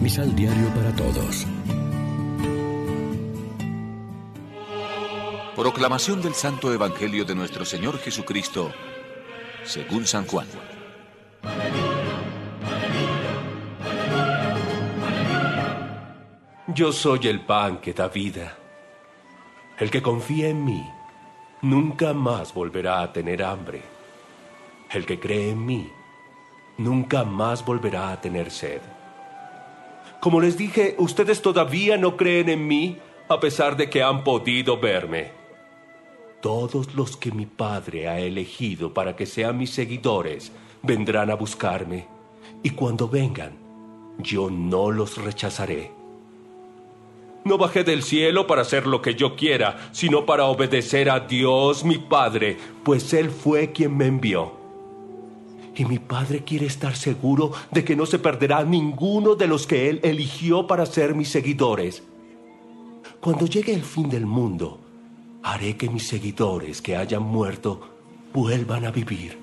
Misal Diario para Todos. Proclamación del Santo Evangelio de nuestro Señor Jesucristo, según San Juan. Yo soy el pan que da vida. El que confía en mí nunca más volverá a tener hambre. El que cree en mí nunca más volverá a tener sed. Como les dije, ustedes todavía no creen en mí a pesar de que han podido verme. Todos los que mi Padre ha elegido para que sean mis seguidores vendrán a buscarme, y cuando vengan, yo no los rechazaré. No bajé del cielo para hacer lo que yo quiera, sino para obedecer a Dios mi Padre, pues Él fue quien me envió. Y mi Padre quiere estar seguro de que no se perderá ninguno de los que Él eligió para ser mis seguidores. Cuando llegue el fin del mundo, haré que mis seguidores que hayan muerto vuelvan a vivir.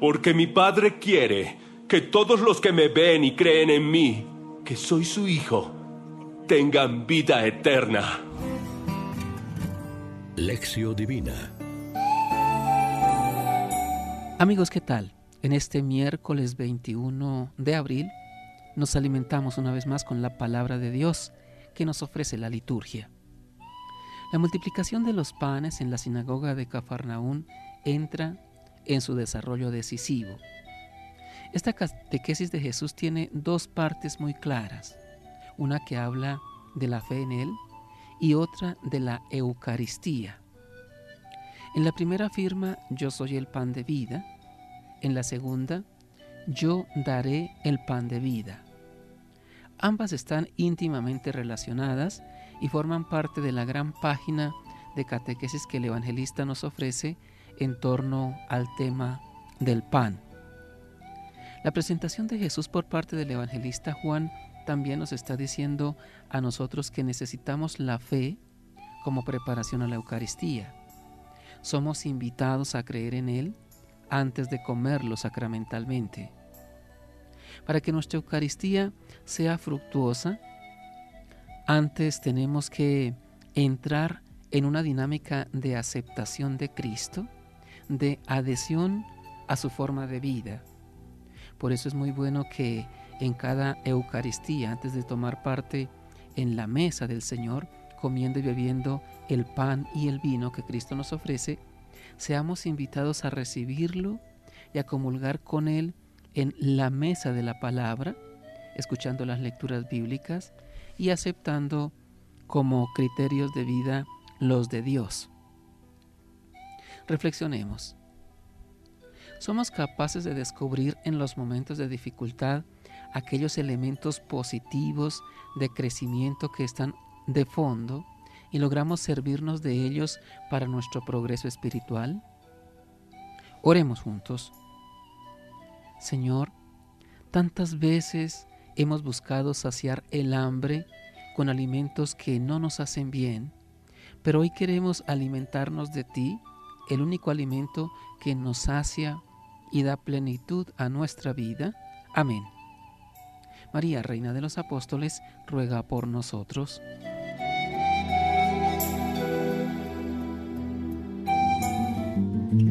Porque mi Padre quiere que todos los que me ven y creen en mí, que soy su Hijo, tengan vida eterna. Lección Divina Amigos, ¿qué tal? En este miércoles 21 de abril nos alimentamos una vez más con la palabra de Dios que nos ofrece la liturgia. La multiplicación de los panes en la sinagoga de Cafarnaún entra en su desarrollo decisivo. Esta catequesis de Jesús tiene dos partes muy claras, una que habla de la fe en Él y otra de la Eucaristía. En la primera afirma, yo soy el pan de vida, en la segunda, yo daré el pan de vida. Ambas están íntimamente relacionadas y forman parte de la gran página de catequesis que el evangelista nos ofrece en torno al tema del pan. La presentación de Jesús por parte del evangelista Juan también nos está diciendo a nosotros que necesitamos la fe como preparación a la Eucaristía. Somos invitados a creer en Él antes de comerlo sacramentalmente. Para que nuestra Eucaristía sea fructuosa, antes tenemos que entrar en una dinámica de aceptación de Cristo, de adhesión a su forma de vida. Por eso es muy bueno que en cada Eucaristía, antes de tomar parte en la mesa del Señor, comiendo y bebiendo el pan y el vino que Cristo nos ofrece, seamos invitados a recibirlo y a comulgar con Él en la mesa de la palabra, escuchando las lecturas bíblicas y aceptando como criterios de vida los de Dios. Reflexionemos. Somos capaces de descubrir en los momentos de dificultad aquellos elementos positivos de crecimiento que están de fondo y logramos servirnos de ellos para nuestro progreso espiritual? Oremos juntos. Señor, tantas veces hemos buscado saciar el hambre con alimentos que no nos hacen bien, pero hoy queremos alimentarnos de ti, el único alimento que nos sacia y da plenitud a nuestra vida. Amén. María, Reina de los Apóstoles, ruega por nosotros.